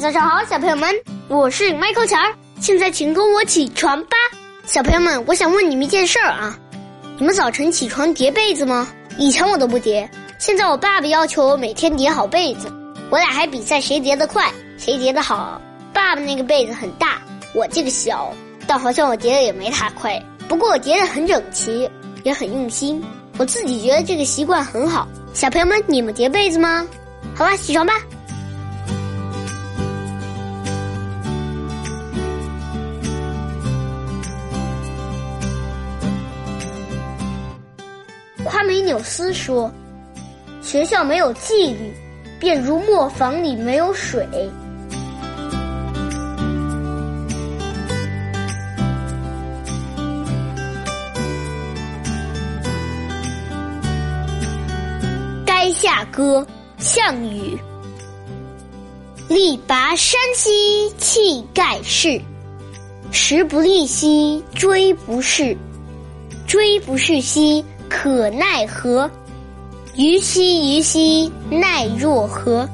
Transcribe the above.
早上好，小朋友们，我是 Michael 乔儿。现在请跟我起床吧，小朋友们，我想问你们一件事儿啊，你们早晨起床叠被子吗？以前我都不叠，现在我爸爸要求我每天叠好被子，我俩还比赛谁叠得快，谁叠得好。爸爸那个被子很大，我这个小，但好像我叠的也没他快。不过我叠的很整齐，也很用心，我自己觉得这个习惯很好。小朋友们，你们叠被子吗？好吧，起床吧。夸美纽斯说：“学校没有纪律，便如磨坊里没有水。”《垓下歌》项羽：力拔山兮气盖世，时不利兮骓不逝，骓不逝兮。可奈何？虞兮虞兮奈若何？